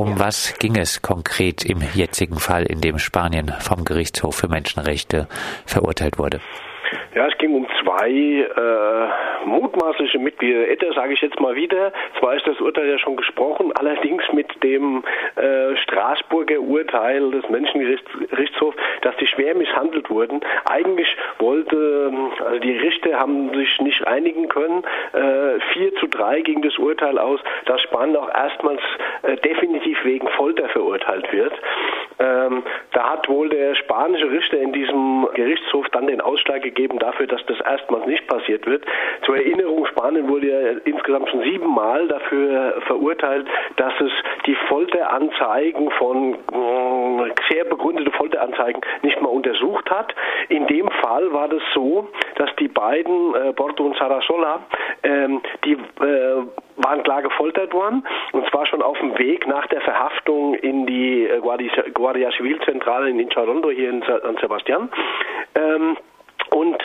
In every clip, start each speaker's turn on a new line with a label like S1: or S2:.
S1: Um was ging es konkret im jetzigen Fall, in dem Spanien vom Gerichtshof für Menschenrechte verurteilt wurde?
S2: Ja, es ging um zwei äh, mutmaßliche Mitglieder. Etwa sage ich jetzt mal wieder, zwar ist das Urteil ja schon gesprochen, allerdings mit dem äh, Straßburger Urteil des Menschengerichtshofs, dass die schwer misshandelt wurden. Eigentlich wollte, also die Richter haben sich nicht einigen können. Äh, 4 zu 3 ging das Urteil aus, dass Spanien auch erstmals äh, definitiv wegen Folter verurteilt wird. Ähm, da hat wohl der spanische Richter in diesem Gerichtshof dann den Ausschlag gegeben dafür, dass das erstmals nicht passiert wird. Zur Erinnerung, Spanien wurde ja insgesamt schon siebenmal dafür verurteilt, dass es die Folteranzeigen von äh, sehr begründete Folteranzeigen nicht mal untersucht hat. In dem Fall war das so, dass die beiden, äh, Porto und Sarasola, ähm, die äh, waren klar gefoltert worden und zwar schon auf dem Weg nach der Verhaftung in die äh, Guardia, Civil Zentrale in Incharondo hier in San Sebastian. Ähm, und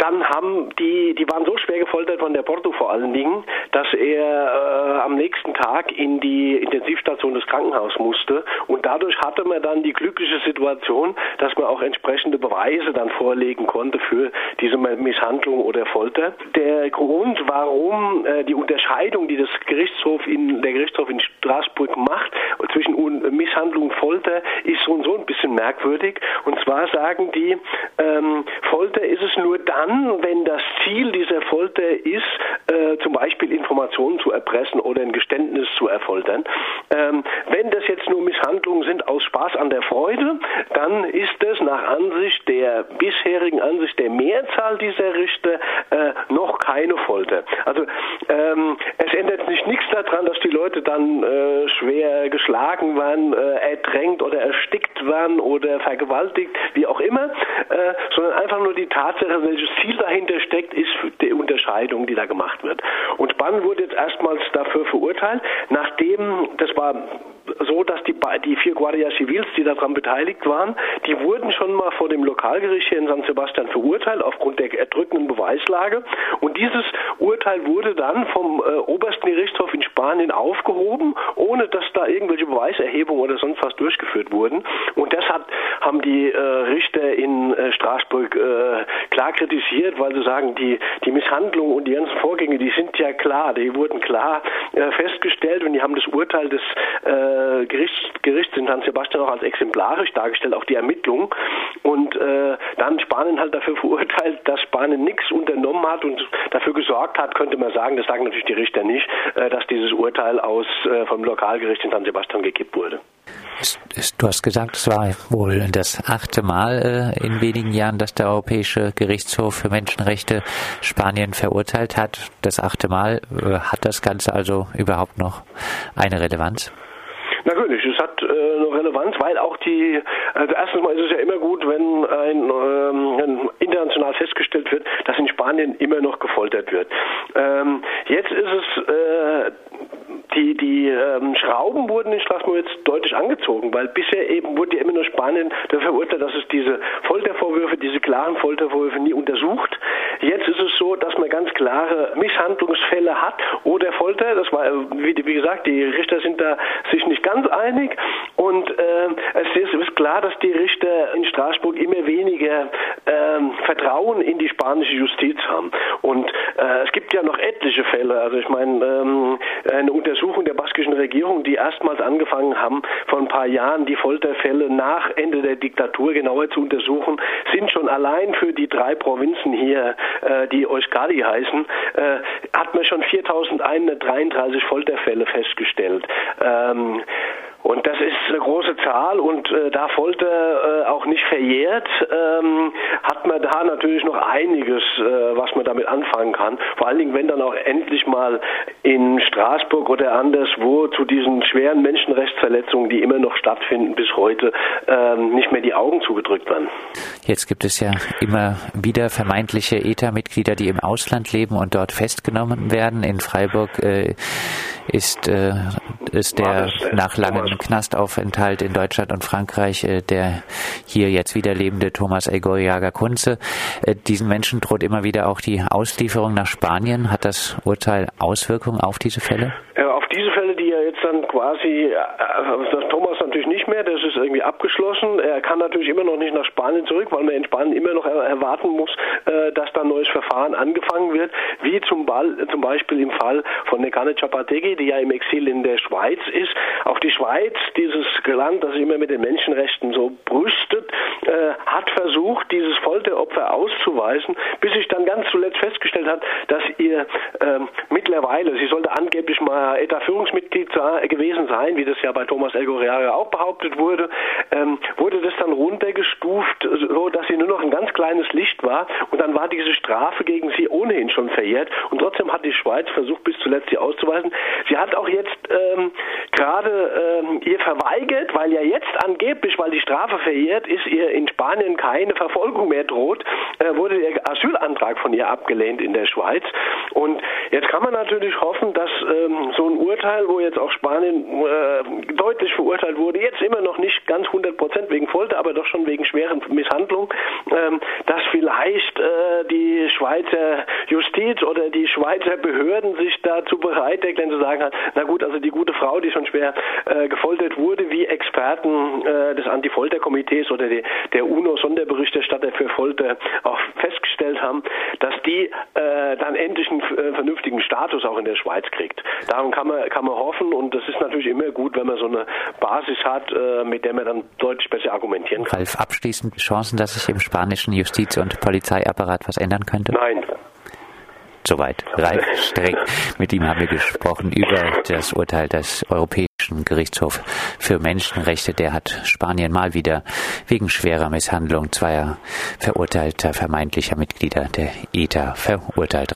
S2: dann haben die, die waren so schwer gefoltert von der Porto vor allen Dingen, dass er äh, am nächsten Tag in die Intensivstation des Krankenhauses musste. Und dadurch hatte man dann die glückliche Situation, dass man auch entsprechende Beweise dann vorlegen konnte für diese Misshandlung oder Folter. Der Grund, warum äh, die Unterscheidung, die das Gerichtshof in, der Gerichtshof in Straßburg macht, zwischen Misshandlung und Folter, ist so und so ein bisschen merkwürdig. Und zwar sagen die, ähm, Folter ist es nur dann, dann, wenn das Ziel dieser Folter ist, äh, zum Beispiel Informationen zu erpressen oder ein Geständnis zu erfoltern. Ähm, wenn das jetzt nur Misshandlungen sind aus Spaß an der Freude, dann ist das nach Ansicht der bisherigen Ansicht der Mehrzahl dieser Richter äh, noch keine Folter. Also ähm, es ändert sich nichts daran, dass die Leute dann äh, schwer geschlagen waren, äh, ertränkt oder erstickt waren oder vergewaltigt, wie auch immer, äh, sondern einfach nur die Tatsache, welches Ziel dahinter steckt, ist die Unterscheidung, die da gemacht wird. Und Bann wurde jetzt erstmals dafür verurteilt, nachdem, das war so, dass die, die vier Guardia Civils, die daran beteiligt waren, die wurden schon mal vor dem Lokalgericht hier in San Sebastian verurteilt aufgrund der erdrückenden Beweislage. Und dieses Urteil wurde dann vom äh, obersten Gerichtshof in Spanien aufgehoben, ohne dass da irgendwelche Beweiserhebungen oder sonst was durchgeführt wurden. Und das hat, haben die äh, Richter in klar kritisiert, weil sie sagen, die, die Misshandlung und die ganzen Vorgänge, die sind ja klar, die wurden klar äh, festgestellt und die haben das Urteil des äh, Gerichts, Gerichts in San Sebastian auch als exemplarisch dargestellt, auch die Ermittlungen. Und äh, dann Spanien halt dafür verurteilt, dass Spanien nichts unternommen hat und dafür gesorgt hat, könnte man sagen, das sagen natürlich die Richter nicht, äh, dass dieses Urteil aus äh, vom Lokalgericht in San Sebastian gekippt wurde.
S1: Du hast gesagt, es war wohl das achte Mal äh, in wenigen Jahren, dass der Europäische Gerichtshof für Menschenrechte Spanien verurteilt hat. Das achte Mal. Äh, hat das Ganze also überhaupt noch eine Relevanz?
S2: Natürlich, es hat äh, eine Relevanz, weil auch die, also erstens mal ist es ja immer gut, wenn ein, ähm, international festgestellt wird, dass in Spanien immer noch gefoltert wird. Ähm, jetzt ist es die, die ähm, Schrauben wurden in Straßburg jetzt angezogen, weil bisher eben wurde ja immer nur Spanien dafür verurteilt, dass es diese Foltervorwürfe, diese klaren Foltervorwürfe nie untersucht. Jetzt ist es so, dass man ganz klare Misshandlungsfälle hat oder Folter. Das war, wie, wie gesagt, die Richter sind da sich nicht ganz einig und äh, es ist, ist, klar, dass die Richter in Straßburg immer weniger äh, Vertrauen in die spanische Justiz haben. Und äh, es gibt ja noch etliche Fälle. Also ich meine, ähm, eine Untersuchung der baskischen Regierung, die erstmals angefangen haben, vor ein paar Jahren die Folterfälle nach Ende der Diktatur genauer zu untersuchen, sind schon allein für die drei Provinzen hier, äh, die Euskadi heißen, äh, hat man schon 4133 Folterfälle festgestellt. Ähm, und das ist eine große Zahl und äh, da Folter äh, auch nicht verjährt, ähm, hat man da natürlich noch einiges, äh, was man damit anfangen kann. Vor allen Dingen, wenn dann auch endlich mal in Straßburg oder anderswo zu diesen schweren Menschenrechtsverletzungen, die immer noch stattfinden bis heute, ähm, nicht mehr die Augen zugedrückt werden.
S1: Jetzt gibt es ja immer wieder vermeintliche ETA-Mitglieder, die im Ausland leben und dort festgenommen werden. In Freiburg äh, ist, äh, ist der nach langem Knastaufenthalt in Deutschland und Frankreich äh, der hier jetzt wieder lebende Thomas Egoriaga Kunze. Äh, diesen Menschen droht immer wieder auch die Auslieferung nach Spanien. Hat das Urteil Auswirkungen auf diese Fälle?
S2: Ja, diese Fälle, die ja jetzt dann quasi quasi äh, Thomas natürlich nicht mehr, das ist irgendwie abgeschlossen. Er kann natürlich immer noch nicht nach Spanien zurück, weil man in Spanien immer noch erwarten muss, äh, dass da ein neues Verfahren angefangen wird, wie zum, Beispiel im Fall von Nekane Chapategui, die ja im Exil in der Schweiz ist. Auch die Schweiz, dieses Land, das sich immer mit den Menschenrechten so brüstet, äh, hat versucht, dieses Folteropfer auszuweisen, bis sich dann ganz zuletzt festgestellt hat, dass ihr ähm, mittlerweile, sie sollte angeblich mal ETA-Führungsmitglied gewesen sein, wie das ja bei Thomas Elgoreaga auch behauptet wurde, ähm, wurde das dann runtergestuft, so dass sie nur noch ein ganz kleines Licht war und dann war diese Strafe gegen sie ohnehin schon verjährt und trotzdem hat die Schweiz versucht, bis zuletzt sie auszuweisen. Sie hat auch jetzt ähm, gerade ähm, ihr verweigert, weil ja jetzt angeblich, weil die Strafe verjährt ist, ihr in Spanien keine Verfolgung mehr droht, äh, wurde der Asylantrag von ihr abgelehnt in der Schweiz und jetzt kann man natürlich hoffen, dass ähm, so ein Urteil, wo jetzt auch Spanien äh, deutlich verurteilt wurde, jetzt immer noch nicht ganz 100 Prozent wegen Folter, aber doch schon wegen schweren Misshandlung, ähm, dass vielleicht äh, die Schweizer Justiz oder die Schweizer Behörden sich dazu bereit erklären zu sagen, na gut, also die gute Frau, die schon schwer äh, gefoltert wurde, wie Experten äh, des Anti-Folter-Komitees oder die, der UNO-Sonderberichterstatter für Folter auch festgestellt haben, dass die äh, dann endlich einen äh, vernünftigen Status auch in der Schweiz kriegt. Darum kann man, kann man hoffen und das ist natürlich immer gut, wenn man so eine Basis hat, äh, mit der man dann deutlich besser argumentieren kann.
S1: Ralf, abschließend Chancen, dass sich im spanischen Justiz- und Polizeiapparat was ändern könnte?
S2: Nein.
S1: Soweit. Ralf Streck. Mit ihm haben wir gesprochen über das Urteil des Europäischen Gerichtshofs für Menschenrechte. Der hat Spanien mal wieder wegen schwerer Misshandlung zweier verurteilter vermeintlicher Mitglieder der ETA verurteilt.